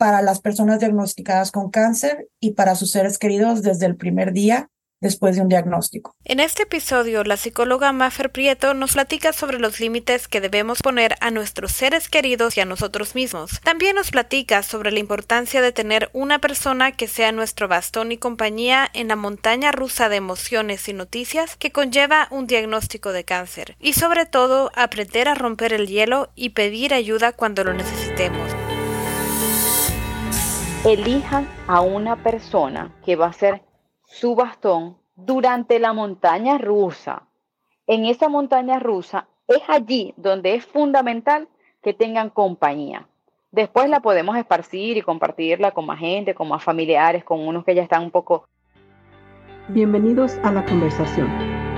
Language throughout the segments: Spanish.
para las personas diagnosticadas con cáncer y para sus seres queridos desde el primer día después de un diagnóstico. En este episodio, la psicóloga Maffer Prieto nos platica sobre los límites que debemos poner a nuestros seres queridos y a nosotros mismos. También nos platica sobre la importancia de tener una persona que sea nuestro bastón y compañía en la montaña rusa de emociones y noticias que conlleva un diagnóstico de cáncer. Y sobre todo, aprender a romper el hielo y pedir ayuda cuando lo necesitemos. Elijan a una persona que va a ser su bastón durante la montaña rusa. En esa montaña rusa es allí donde es fundamental que tengan compañía. Después la podemos esparcir y compartirla con más gente, con más familiares, con unos que ya están un poco... Bienvenidos a la conversación.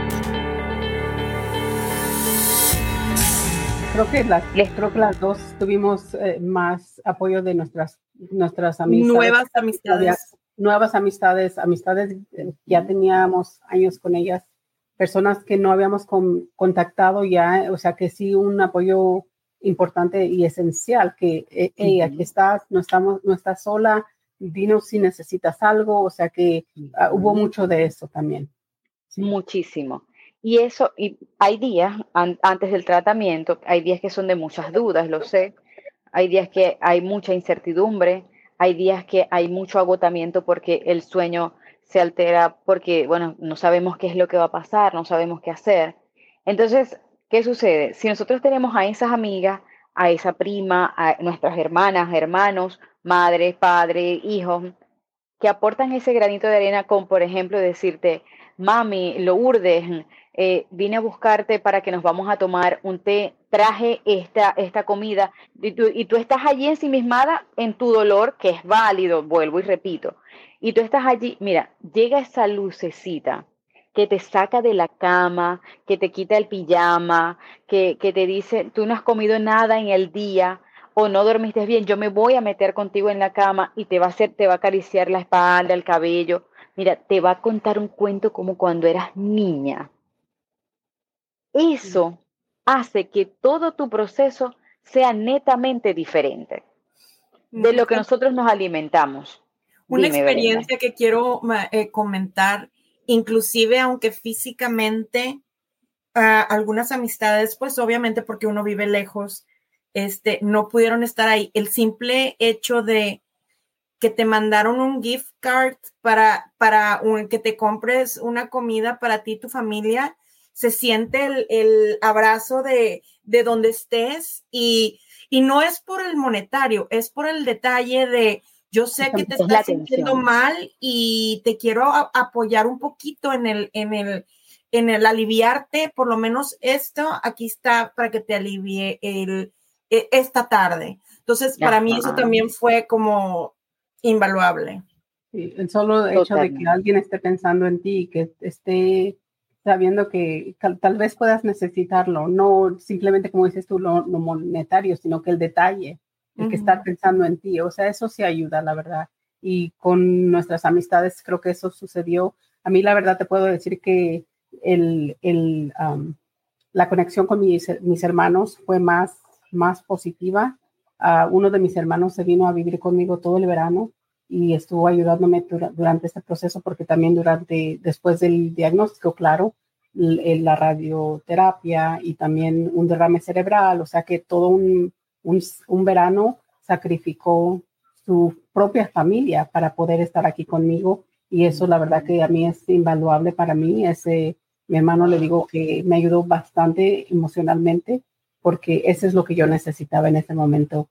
Creo que las, creo que las dos tuvimos eh, más apoyo de nuestras, nuestras amistades. Nuevas amistades nuevas amistades, amistades eh, ya teníamos años con ellas, personas que no habíamos contactado ya, o sea que sí un apoyo importante y esencial, que ella aquí estás, no estamos, no estás sola, dinos si necesitas algo, o sea que ah, hubo mucho de eso también. Muchísimo. Y eso, y hay días antes del tratamiento, hay días que son de muchas dudas, lo sé, hay días que hay mucha incertidumbre, hay días que hay mucho agotamiento porque el sueño se altera porque, bueno, no sabemos qué es lo que va a pasar, no sabemos qué hacer. Entonces, ¿qué sucede? Si nosotros tenemos a esas amigas, a esa prima, a nuestras hermanas, hermanos, madres, padres, hijos, que aportan ese granito de arena con, por ejemplo, decirte, mami, lo urdes, eh, vine a buscarte para que nos vamos a tomar un té, traje esta, esta comida y tú, y tú estás allí ensimismada en tu dolor, que es válido, vuelvo y repito, y tú estás allí, mira, llega esa lucecita que te saca de la cama, que te quita el pijama, que, que te dice, tú no has comido nada en el día, o no dormiste bien, yo me voy a meter contigo en la cama y te va a hacer, te va a acariciar la espalda, el cabello. Mira, te va a contar un cuento como cuando eras niña. Eso hace que todo tu proceso sea netamente diferente de lo que nosotros nos alimentamos. Una experiencia que quiero eh, comentar, inclusive aunque físicamente ah, algunas amistades, pues obviamente porque uno vive lejos, este, no pudieron estar ahí. El simple hecho de que te mandaron un gift card para, para que te compres una comida para ti y tu familia, se siente el, abrazo de, de, donde estés y, y, no es por el monetario, es por el detalle de yo sé que te estás sintiendo mal y te quiero apoyar un poquito en el, en el, en el aliviarte, por lo menos esto aquí está para que te alivie el, e, esta tarde. Entonces, para mí eso también fue como invaluable. Sí, el solo hecho de que alguien esté pensando en ti, que esté sabiendo que tal, vez puedas necesitarlo, no simplemente como dices tú, lo, monetario, sino que el detalle, el que estar pensando en ti, o sea, eso sí ayuda, la verdad. Y con nuestras amistades creo que eso sucedió. A mí la verdad te puedo decir que el, el, la conexión con mis, mis, hermanos fue más, más positiva. Uh, uno de mis hermanos se vino a vivir conmigo todo el verano y estuvo ayudándome durante este proceso porque también durante, después del diagnóstico, claro, la radioterapia y también un derrame cerebral, o sea que todo un, un, verano sacrificó su propia familia para poder estar aquí conmigo y eso la verdad que a mí es invaluable para mí. Ese, mi hermano le digo que me ayudó bastante emocionalmente porque eso es lo que yo necesitaba en ese momento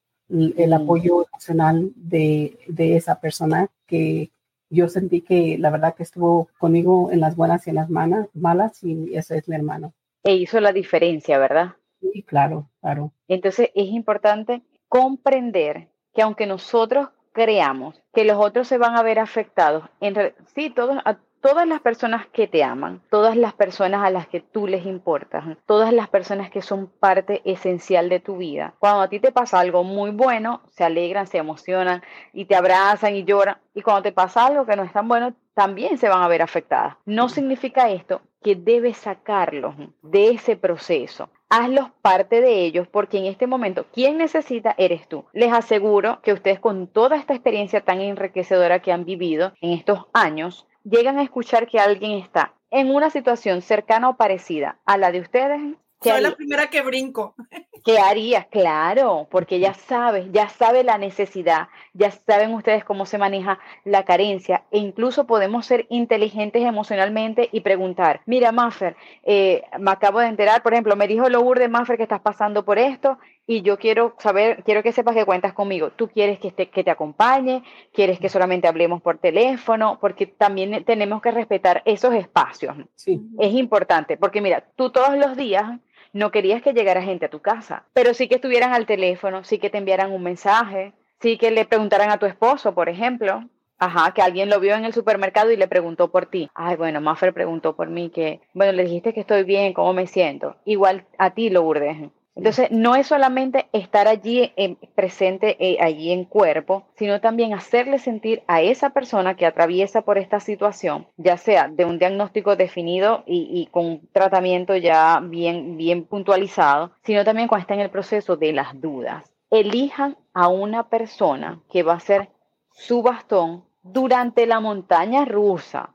el apoyo emocional de, de, esa persona que yo sentí que la verdad que estuvo conmigo en las buenas y en las malas y ese es mi hermano. E hizo la diferencia, ¿verdad? Sí, claro, claro. Entonces es importante comprender que aunque nosotros creamos que los otros se van a ver afectados, en sí, todos, todas las personas que te aman, todas las personas a las que tú les importas, todas las personas que son parte esencial de tu vida. Cuando a ti te pasa algo muy bueno, se alegran, se emocionan y te abrazan y lloran. Y cuando te pasa algo que no es tan bueno, también se van a ver afectadas. No significa esto que debes sacarlos de ese proceso. Hazlos parte de ellos porque en este momento quien necesita eres tú. Les aseguro que ustedes con toda esta experiencia tan enriquecedora que han vivido en estos años, llegan a escuchar que alguien está en una situación cercana o parecida a la de ustedes, soy la primera que brinco. ¿Qué harías? Claro, porque ya sabes, ya sabe la necesidad, ya saben ustedes cómo se maneja la carencia e incluso podemos ser inteligentes emocionalmente y preguntar, mira Maffer, eh, me acabo de enterar, por ejemplo, me dijo Lourdes Maffer que estás pasando por esto y yo quiero saber, quiero que sepas que cuentas conmigo. Tú quieres que, que te acompañe, quieres que solamente hablemos por teléfono, porque también tenemos que respetar esos espacios. Sí. Es importante, porque mira, tú todos los días no querías que llegara gente a tu casa, pero sí que estuvieran al teléfono, sí que te enviaran un mensaje, sí que le preguntaran a tu esposo, por ejemplo. Ajá, que alguien lo vio en el supermercado y le preguntó por ti. Ay, bueno, Maffer preguntó por mí que, bueno, le dijiste que estoy bien, cómo me siento. Igual a ti, lo Lourdes. Entonces, no es solamente estar allí presente eh, allí en cuerpo, sino también hacerle sentir a esa persona que atraviesa por esta situación, ya sea de un diagnóstico definido y, con un tratamiento ya bien, bien puntualizado, sino también cuando está en el proceso de las dudas. Elijan a una persona que va a ser su bastón durante la montaña rusa.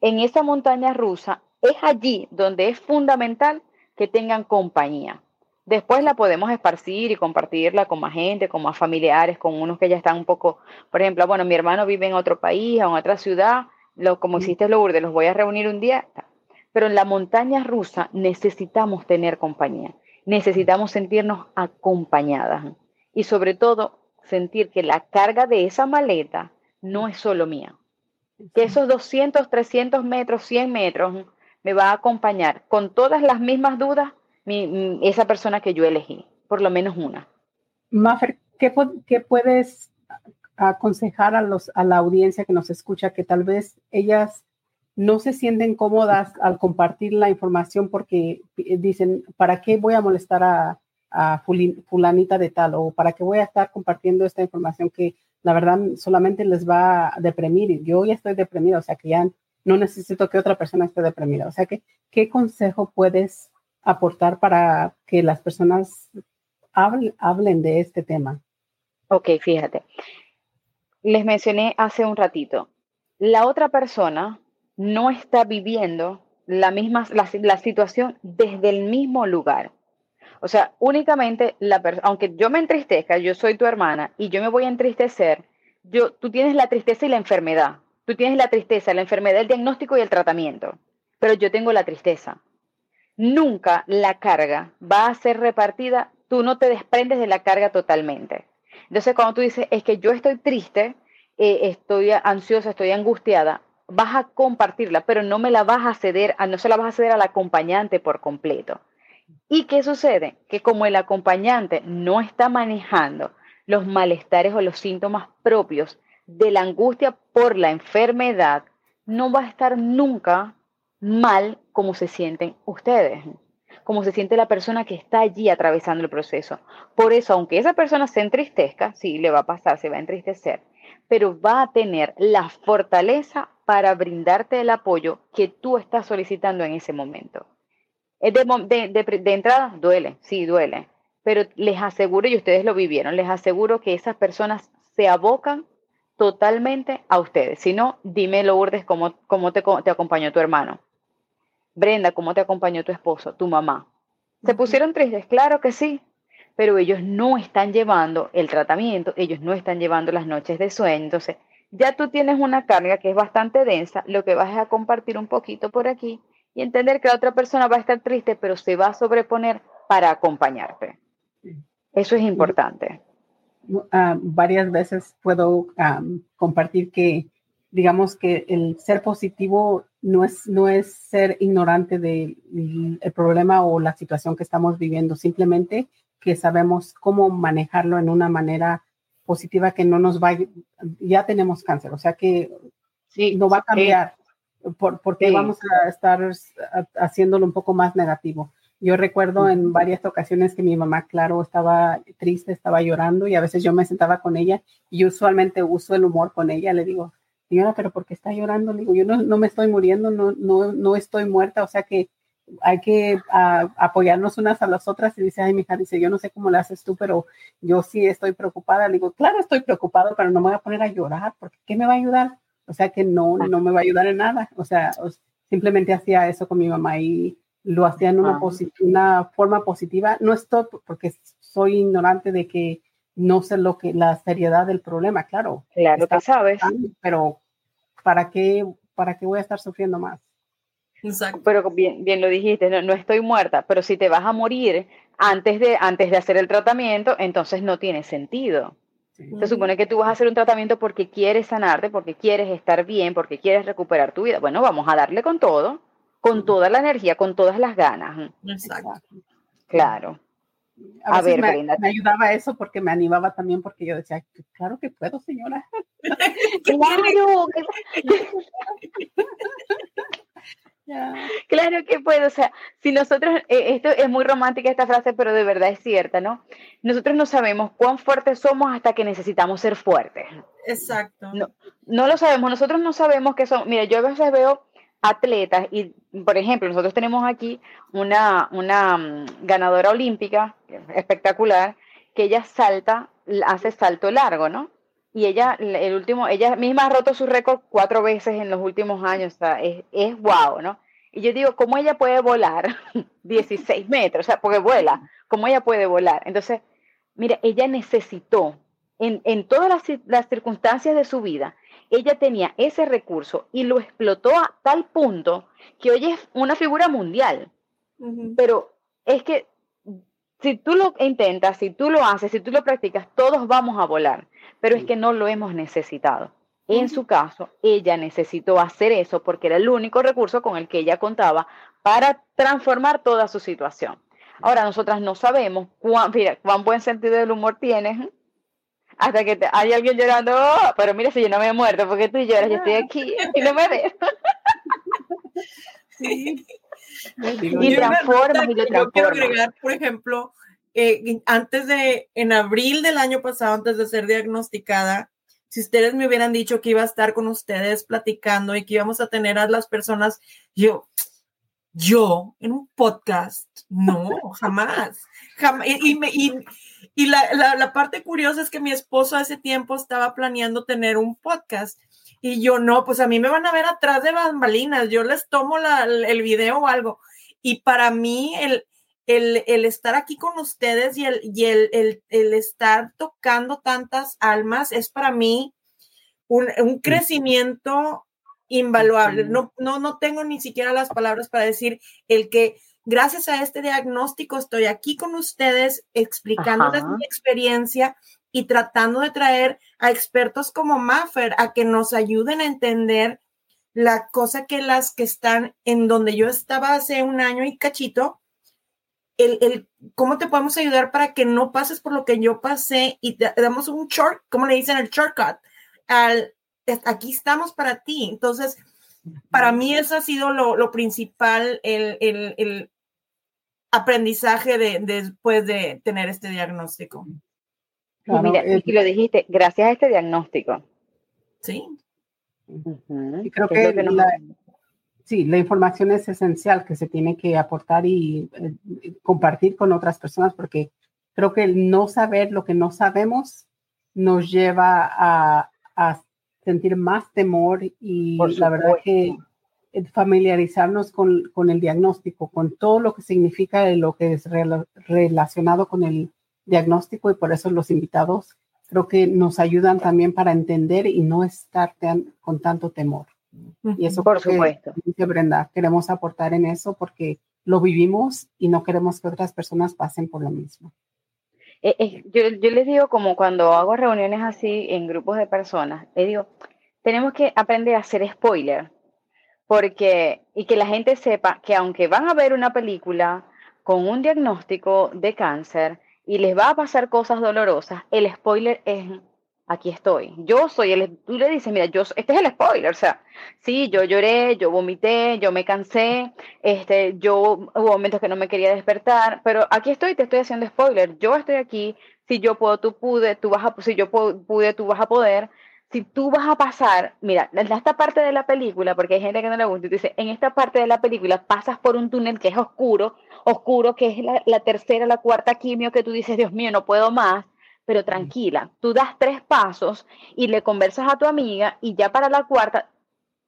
En esa montaña rusa es allí donde es fundamental que tengan compañía Después la podemos esparcir y compartirla con más gente, con más familiares, con unos que ya están un poco, por ejemplo, bueno, mi hermano vive en otro país, en otra ciudad, lo, como hiciste Lourdes, los voy a reunir un día. Pero en la montaña rusa necesitamos tener compañía, necesitamos sentirnos acompañadas y sobre todo sentir que la carga de esa maleta no es solo mía, que esos 200, 300 metros, 100 metros me va a acompañar con todas las mismas dudas esa persona que yo elegí, por lo menos una. Maffer, ¿qué, ¿qué, puedes aconsejar a, los, a la audiencia que nos escucha que tal vez ellas no se sienten cómodas al compartir la información porque dicen, ¿para qué voy a molestar a, a fulanita de tal? ¿O para qué voy a estar compartiendo esta información que la verdad solamente les va a deprimir? Yo ya estoy deprimida, o sea que ya no necesito que otra persona esté deprimida. O sea que, ¿qué consejo puedes aportar para que las personas hablen, de este tema? Ok, fíjate. Les mencioné hace un ratito, la otra persona no está viviendo la misma la, situación desde el mismo lugar. O sea, únicamente la aunque yo me entristezca, yo soy tu hermana y yo me voy a entristecer, yo, tú tienes la tristeza y la enfermedad. Tú tienes la tristeza, la enfermedad, el diagnóstico y el tratamiento. Pero yo tengo la tristeza nunca la carga va a ser repartida, tú no te desprendes de la carga totalmente. Entonces, cuando tú dices, es que yo estoy triste, eh, estoy ansiosa, estoy angustiada, vas a compartirla, pero no me la vas a ceder, no se la vas a ceder al acompañante por completo. ¿Y qué sucede? Que como el acompañante no está manejando los malestares o los síntomas propios de la angustia por la enfermedad, no va a estar nunca mal como se sienten ustedes, como se siente la persona que está allí atravesando el proceso. Por eso, aunque esa persona se entristezca, sí, le va a pasar, se va a entristecer, pero va a tener la fortaleza para brindarte el apoyo que tú estás solicitando en ese momento. De, entrada, duele, sí, duele, pero les aseguro, y ustedes lo vivieron, les aseguro que esas personas se abocan totalmente a ustedes. Si no, dime, Lourdes, cómo, cómo te, te acompañó tu hermano. Brenda, ¿cómo te acompañó tu esposo, tu mamá? ¿Se pusieron tristes? Claro que sí, pero ellos no están llevando el tratamiento, ellos no están llevando las noches de sueño. Entonces, ya tú tienes una carga que es bastante densa, lo que vas a compartir un poquito por aquí y entender que la otra persona va a estar triste, pero se va a sobreponer para acompañarte. Eso es importante. Ah, varias veces puedo compartir que digamos que el ser positivo no es, no es ser ignorante del problema o la situación que estamos viviendo, simplemente que sabemos cómo manejarlo en una manera positiva que no nos va, ya tenemos cáncer, o sea que sí, no va a cambiar. Por, porque vamos a estar haciéndolo un poco más negativo. Yo recuerdo en varias ocasiones que mi mamá, claro, estaba triste, estaba llorando y a veces yo me sentaba con ella y usualmente uso el humor con ella. Le digo, señora, pero ¿por qué está llorando? Le digo, yo no, no me estoy muriendo, no, no, no estoy muerta, o sea que hay que apoyarnos unas a las otras y dice, ay, mija, dice, yo no sé cómo le haces tú, pero yo sí estoy preocupada. Le digo, claro, estoy preocupado, pero no me voy a poner a llorar, porque ¿qué me va a ayudar? O sea que no, no me va a ayudar en nada. O sea, simplemente hacía eso con mi mamá y lo hacía en una, una forma positiva. No estoy porque soy ignorante de que no sé lo que la seriedad del problema, claro. Claro que sabes. Pero ¿para qué, ¿para qué voy a estar sufriendo más? Exacto. Pero bien, bien lo dijiste, no, estoy muerta, pero si te vas a morir antes de, antes de hacer el tratamiento, entonces no tiene sentido. Se supone que tú vas a hacer un tratamiento porque quieres sanarte, porque quieres estar bien, porque quieres recuperar tu vida. Bueno, vamos a darle con todo con toda la energía, con todas las ganas. Exacto. Claro. A, ver, me, me, ayudaba eso porque me animaba también porque yo decía, claro que puedo, señora. claro. Claro que puedo, o sea, si nosotros, eh, esto es muy romántica esta frase, pero de verdad es cierta, ¿no? Nosotros no sabemos cuán fuertes somos hasta que necesitamos ser fuertes. Exacto. No, no lo sabemos, nosotros no sabemos que son, mira, yo a veces veo atletas y, por ejemplo, nosotros tenemos aquí una, una mm, ganadora olímpica espectacular que ella salta, hace salto largo, ¿no? Y ella, el último, ella misma ha roto su récord cuatro veces en los últimos años, o sea, es, es wow, ¿no? Y yo digo, ¿cómo ella puede volar 16 metros? O sea, porque vuela, ¿cómo ella puede volar? Entonces, mira, ella necesitó en, en todas las, las circunstancias de su vida, ella tenía ese recurso y lo explotó a tal punto que hoy es una figura mundial. Pero es que si tú lo intentas, si tú lo haces, si tú lo practicas, todos vamos a volar, pero es que no lo hemos necesitado. En su caso, ella necesitó hacer eso porque era el único recurso con el que ella contaba para transformar toda su situación. Ahora, nosotras no sabemos cuán, cuán buen sentido del humor tienes, hasta que hay alguien llorando, oh, pero mira si yo no me he muerto, porque tú lloras, yo estoy aquí y no me ves. Sí. Y transformas y lo Yo quiero agregar, por ejemplo, eh, antes de, en abril del año pasado, antes de ser diagnosticada, si ustedes me hubieran dicho que iba a estar con ustedes platicando y que íbamos a tener a las personas, yo, yo en un podcast, no, jamás. jamás y, me, y, y la, la, parte curiosa es que mi esposo a ese tiempo estaba planeando tener un podcast y yo no, pues a mí me van a ver atrás de bambalinas, yo les tomo la, el video o algo. Y para mí el, el, el estar aquí con ustedes y, el, y el, el, estar tocando tantas almas es para mí un, un crecimiento invaluable. No, no, no tengo ni siquiera las palabras para decir el que gracias a este diagnóstico estoy aquí con ustedes explicándoles mi experiencia y tratando de traer a expertos como Maffer a que nos ayuden a entender la cosa que las que están en donde yo estaba hace un año y cachito, el, el, cómo te podemos ayudar para que no pases por lo que yo pasé y te damos un short, como le dicen, el shortcut, al, aquí estamos para ti. Entonces, para mí eso ha sido lo, lo principal, el, el, aprendizaje de, después de tener este diagnóstico. mira, y lo dijiste, gracias a este diagnóstico. Sí. Y creo que, la, sí, la información es esencial que se tiene que aportar y eh, compartir con otras personas porque creo que el no saber lo que no sabemos nos lleva a, a sentir más temor y la verdad que familiarizarnos con, con, el diagnóstico, con todo lo que significa lo que es relacionado con el diagnóstico y por eso los invitados creo que nos ayudan también para entender y no estar con tanto temor. Y eso por supuesto. Que, Brenda, queremos aportar en eso porque lo vivimos y no queremos que otras personas pasen por lo mismo. Eh, eh, yo, yo les digo como cuando hago reuniones así en grupos de personas, les digo, tenemos que aprender a hacer spoiler porque, y que la gente sepa que aunque van a ver una película con un diagnóstico de cáncer y les va a pasar cosas dolorosas, el spoiler es aquí estoy. Yo soy el, tú le dices, mira, yo, este es el spoiler, o sea, sí, yo lloré, yo vomité, yo me cansé, este, yo hubo momentos que no me quería despertar, pero aquí estoy, te estoy haciendo spoiler, yo estoy aquí, si yo puedo, tú pude, tú vas a, si yo pude, tú vas a poder, si tú vas a pasar, mira, en esta parte de la película, porque hay gente que no le gusta, y dice, en esta parte de la película pasas por un túnel que es oscuro, oscuro, que es la, la tercera, la cuarta quimio, que tú dices, Dios mío, no puedo más, pero tranquila, tú das tres pasos y le conversas a tu amiga y ya para la cuarta,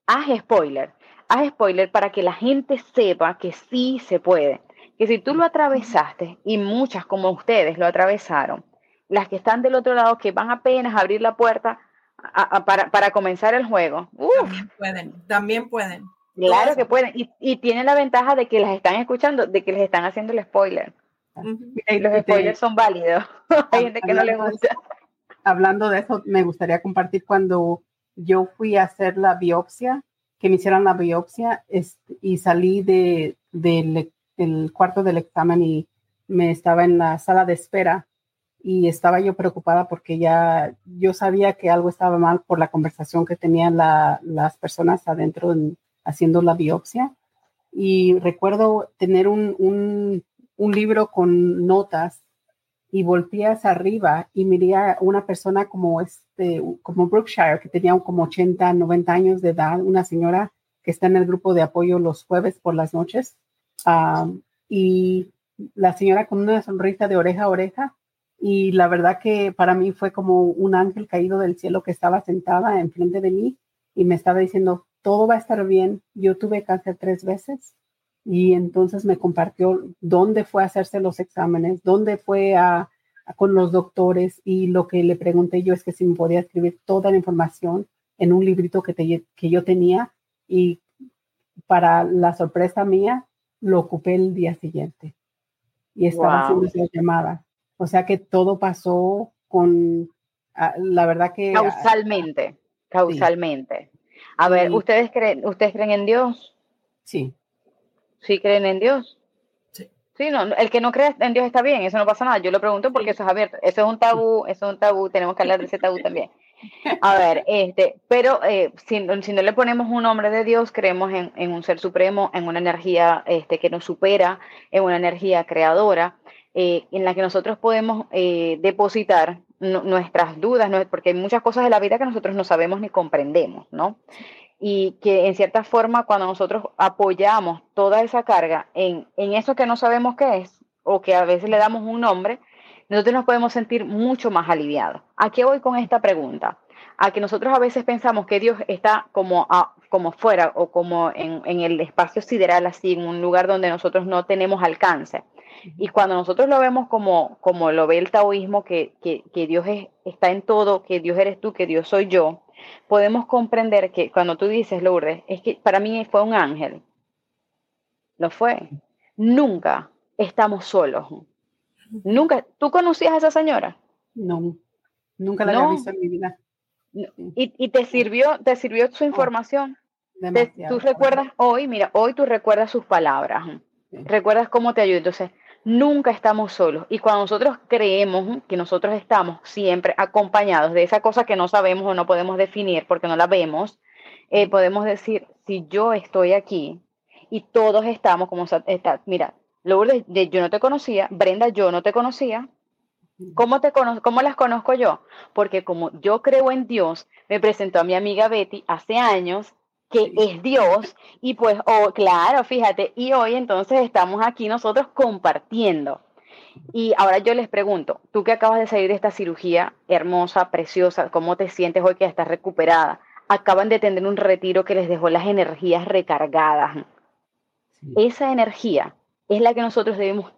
haz spoiler, haz spoiler para que la gente sepa que sí se puede, que si tú lo atravesaste y muchas como ustedes lo atravesaron, las que están del otro lado, que van apenas a abrir la puerta para, para, comenzar el juego. También pueden, también pueden. Claro que pueden. Y, y, tienen la ventaja de que las están escuchando, de que les están haciendo el spoiler. Y los spoilers son válidos. Hay gente que no le gusta. Hablando de eso, me gustaría compartir cuando yo fui a hacer la biopsia, que me hicieron la biopsia y salí de, del cuarto del examen y me estaba en la sala de espera y estaba yo preocupada porque ya yo sabía que algo estaba mal por la conversación que tenían las personas adentro haciendo la biopsia. Y recuerdo tener un, un, un libro con notas y volteé hacia arriba y miré a una persona como este, como Brookshire, que tenía como 80, 90 años de edad, una señora que está en el grupo de apoyo los jueves por las noches. y la señora con una sonrisa de oreja a oreja y la verdad que para mí fue como un ángel caído del cielo que estaba sentada enfrente de mí y me estaba diciendo, todo va a estar bien. Yo tuve cáncer tres veces y entonces me compartió dónde fue a hacerse los exámenes, dónde fue a, con los doctores y lo que le pregunté yo es que si me podía escribir toda la información en un librito que, que yo tenía y para la sorpresa mía lo ocupé el día siguiente y estaba haciendo esa llamada. O sea que todo pasó con, ah, la verdad que... Ah, causalmente, causalmente. A ver, ¿ustedes creen, ¿ustedes creen en Dios? Sí. ¿Sí creen en Dios? Sí. Sí, no, el que no cree en Dios está bien, eso no pasa nada. Yo lo pregunto porque eso es abierto. Eso es un tabú, eso es un tabú, tenemos que hablar de ese tabú también. A ver, este, pero eh, si, si, no le ponemos un nombre de Dios, creemos en, en, un ser supremo, en una energía este, que nos supera, en una energía creadora. Eh, en la que nosotros podemos eh, depositar nuestras dudas, porque hay muchas cosas de la vida que nosotros no sabemos ni comprendemos, ¿no? Y que en cierta forma cuando nosotros apoyamos toda esa carga en, en eso que no sabemos qué es, o que a veces le damos un nombre, nosotros nos podemos sentir mucho más aliviados. ¿A qué voy con esta pregunta? A que nosotros a veces pensamos que Dios está como, a, como fuera o como en, en, el espacio sideral, así, en un lugar donde nosotros no tenemos alcance. Y cuando nosotros lo vemos como, como lo ve el taoísmo, que, que, Dios está en todo, que Dios eres tú, que Dios soy yo, podemos comprender que cuando tú dices, Lourdes, es que para mí fue un ángel. Lo fue. Nunca estamos solos. Nunca. ¿Tú conocías a esa señora? No, nunca la había visto en mi vida. ¿Y, y te sirvió, te sirvió su oh, información? tú recuerdas hoy, mira, hoy tú recuerdas sus palabras. Recuerdas cómo te ayudó. Entonces, nunca estamos solos. Y cuando nosotros creemos que nosotros estamos siempre acompañados de esa cosa que no sabemos o no podemos definir porque no la vemos, eh, podemos decir, si yo estoy aquí y todos estamos como está, mira, Lourdes, yo no te conocía, Brenda, yo no te conocía. ¿Cómo, te ¿Cómo las conozco yo? Porque como yo creo en Dios, me presentó a mi amiga Betty hace años que es Dios, y pues, oh, claro, fíjate, y hoy entonces estamos aquí nosotros compartiendo. Y ahora yo les pregunto, tú que acabas de salir de esta cirugía hermosa, preciosa, ¿cómo te sientes hoy que estás recuperada? Acaban de tener un retiro que les dejó las energías recargadas. Esa energía es la que nosotros debemos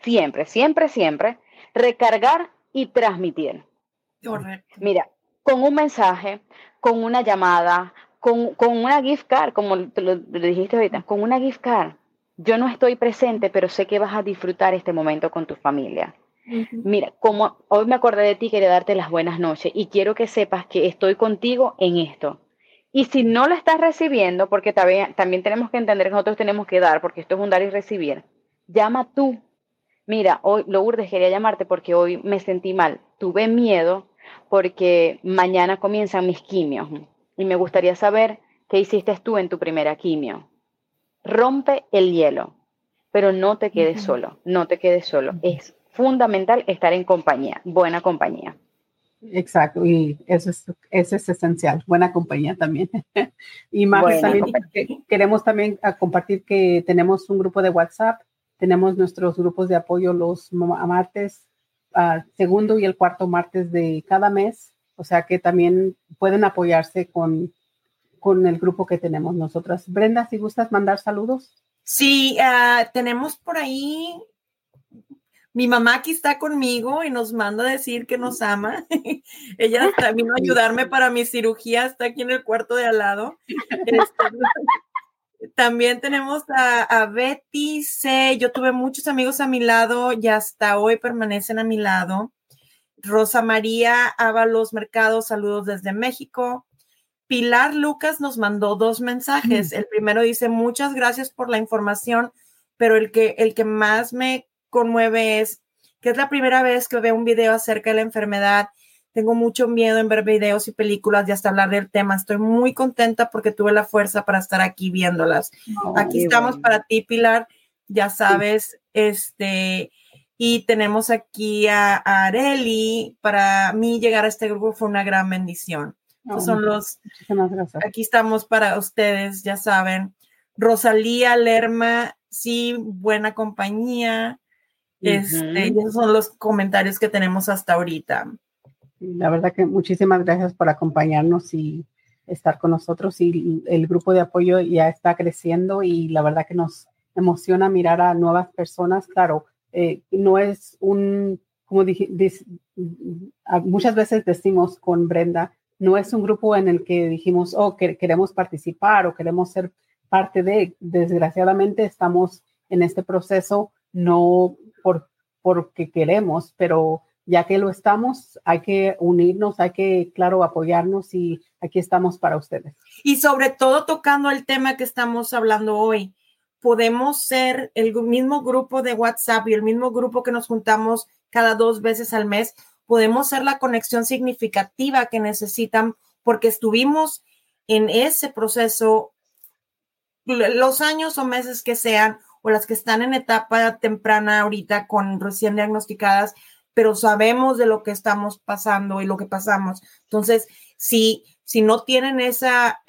siempre, siempre, siempre recargar y transmitir. Mira, con un mensaje, con una llamada, con, una gift card, como lo, dijiste ahorita, con una gift card. Yo no estoy presente, pero sé que vas a disfrutar este momento con tu familia. Mira, como hoy me acordé de ti, quería darte las buenas noches y quiero que sepas que estoy contigo en esto. Y si no lo estás recibiendo, porque también, también tenemos que entender que nosotros tenemos que dar, porque esto es un dar y recibir, llama tú. Mira, hoy Lourdes quería llamarte porque hoy me sentí mal, tuve miedo porque mañana comienzan mis quimios y me gustaría saber qué hiciste tú en tu primera quimio. Rompe el hielo, pero no te quedes solo, no te quedes solo. Es fundamental estar en compañía, buena compañía. Exacto, y eso es, eso es esencial, buena compañía también. y más también queremos también ah, compartir que tenemos un grupo de WhatsApp, tenemos nuestros grupos de apoyo los martes, uh, segundo y el cuarto martes de cada mes, o sea que también pueden apoyarse con, con el grupo que tenemos nosotras. Brenda, si gustas mandar saludos. Sí, uh, tenemos por ahí mi mamá aquí está conmigo y nos manda a decir que nos ama. Ella vino a ayudarme para mi cirugía, está aquí en el cuarto de al lado. Este, también tenemos a, Betty C. Yo tuve muchos amigos a mi lado y hasta hoy permanecen a mi lado. Rosa María Ábalos Mercado, saludos desde México. Pilar Lucas nos mandó dos mensajes. El primero dice, muchas gracias por la información, pero el que, el que más me conmueve es que es la primera vez que veo un video acerca de la enfermedad. Tengo mucho miedo en ver videos y películas y hasta hablar del tema. Estoy muy contenta porque tuve la fuerza para estar aquí viéndolas. aquí estamos para ti, Pilar. Ya sabes, este, y tenemos aquí a, Areli. Para mí llegar a este grupo fue una gran bendición. son los, aquí estamos para ustedes, ya saben. Rosalía Lerma, sí, buena compañía. Este, esos son los comentarios que tenemos hasta ahorita. La verdad que muchísimas gracias por acompañarnos y estar con nosotros y el grupo de apoyo ya está creciendo y la verdad que nos emociona mirar a nuevas personas. Claro, eh, no es un, como dije, muchas veces decimos con Brenda, no es un grupo en el que dijimos, oh, que queremos participar o queremos ser parte de, desgraciadamente estamos en este proceso no por porque queremos, pero ya que lo estamos, hay que unirnos, hay que, claro, apoyarnos y aquí estamos para ustedes. Y sobre todo tocando el tema que estamos hablando hoy, podemos ser el mismo grupo de WhatsApp y el mismo grupo que nos juntamos cada dos veces al mes, podemos ser la conexión significativa que necesitan porque estuvimos en ese proceso los años o meses que sean o las que están en etapa temprana ahorita con recién diagnosticadas, pero sabemos de lo que estamos pasando y lo que pasamos. Entonces, si, si no tienen esa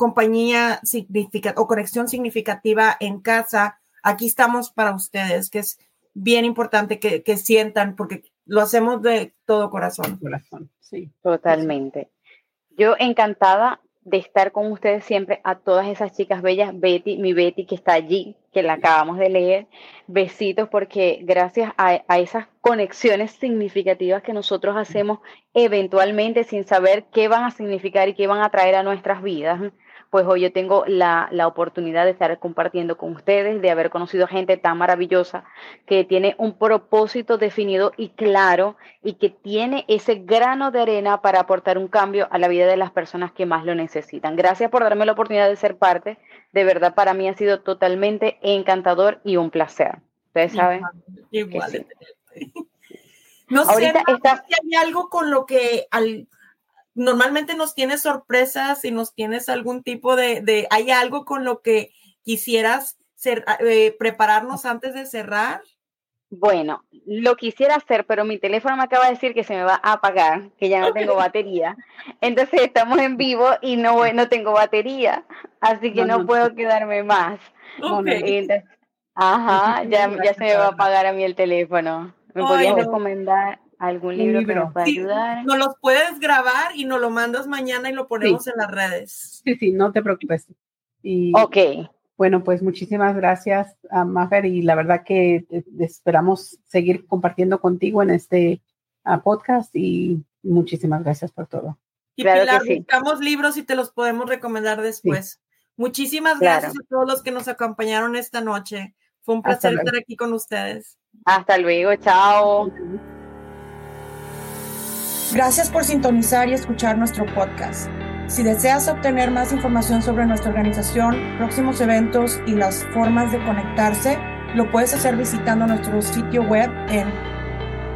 compañía significativa o conexión significativa en casa, aquí estamos para ustedes, que es bien importante que, que sientan, porque lo hacemos de todo corazón. Corazón, sí. Totalmente. Yo encantada de estar con ustedes siempre, a todas esas chicas bellas, Betty, mi Betty que está allí, que la acabamos de leer, besitos porque gracias a, a esas conexiones significativas que nosotros hacemos eventualmente sin saber qué van a significar y qué van a traer a nuestras vidas, pues hoy yo tengo la, la, oportunidad de estar compartiendo con ustedes, de haber conocido gente tan maravillosa que tiene un propósito definido y claro y que tiene ese grano de arena para aportar un cambio a la vida de las personas que más lo necesitan. Gracias por darme la oportunidad de ser parte. De verdad, para mí ha sido totalmente encantador y un placer. Ustedes saben. Igual. No Ahorita sé está... si hay algo con lo que al normalmente nos tienes sorpresas y nos tienes algún tipo de, ¿hay algo con lo que quisieras ser, eh, prepararnos antes de cerrar? Bueno, lo quisiera hacer, pero mi teléfono me acaba de decir que se me va a apagar, que ya no tengo batería. Entonces estamos en vivo y no, no tengo batería, así que no, puedo quedarme más. ajá, ya, ya se me va a apagar a mí el teléfono. ¿Me podías recomendar? algún libro, que nos pueda ayudar. Nos los puedes grabar y nos lo mandas mañana y lo ponemos en las redes. Sí, sí, no te preocupes. Y, ok. Bueno, pues muchísimas gracias, a Mafer, y la verdad que eh, esperamos seguir compartiendo contigo en este podcast y muchísimas gracias por todo. Y claro buscamos libros y te los podemos recomendar después. Muchísimas gracias a todos los que nos acompañaron esta noche. Fue un placer estar aquí con ustedes. Hasta luego, chao. Gracias por sintonizar y escuchar nuestro podcast. Si deseas obtener más información sobre nuestra organización, próximos eventos y las formas de conectarse, lo puedes hacer visitando nuestro sitio web en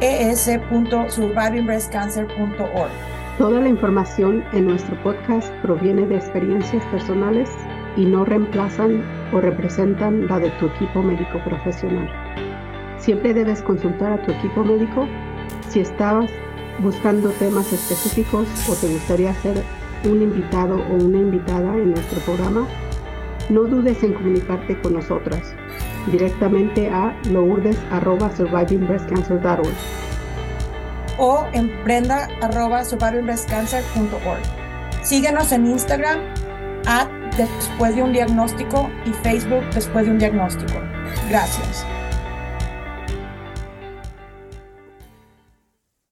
es.survivingbreastcancer.org. Toda la información en nuestro podcast proviene de experiencias personales y no reemplazan o representan la de tu equipo médico profesional. Siempre debes consultar a tu equipo médico si estabas buscando temas específicos o te gustaría ser un invitado o una invitada en nuestro programa. No dudes en comunicarte con nosotras directamente a lourdes.survivingbreastcancer.org o en brenda.survivingbreastcancer.org. Síguenos en Instagram at después de un diagnóstico y Facebook después de un diagnóstico. Gracias.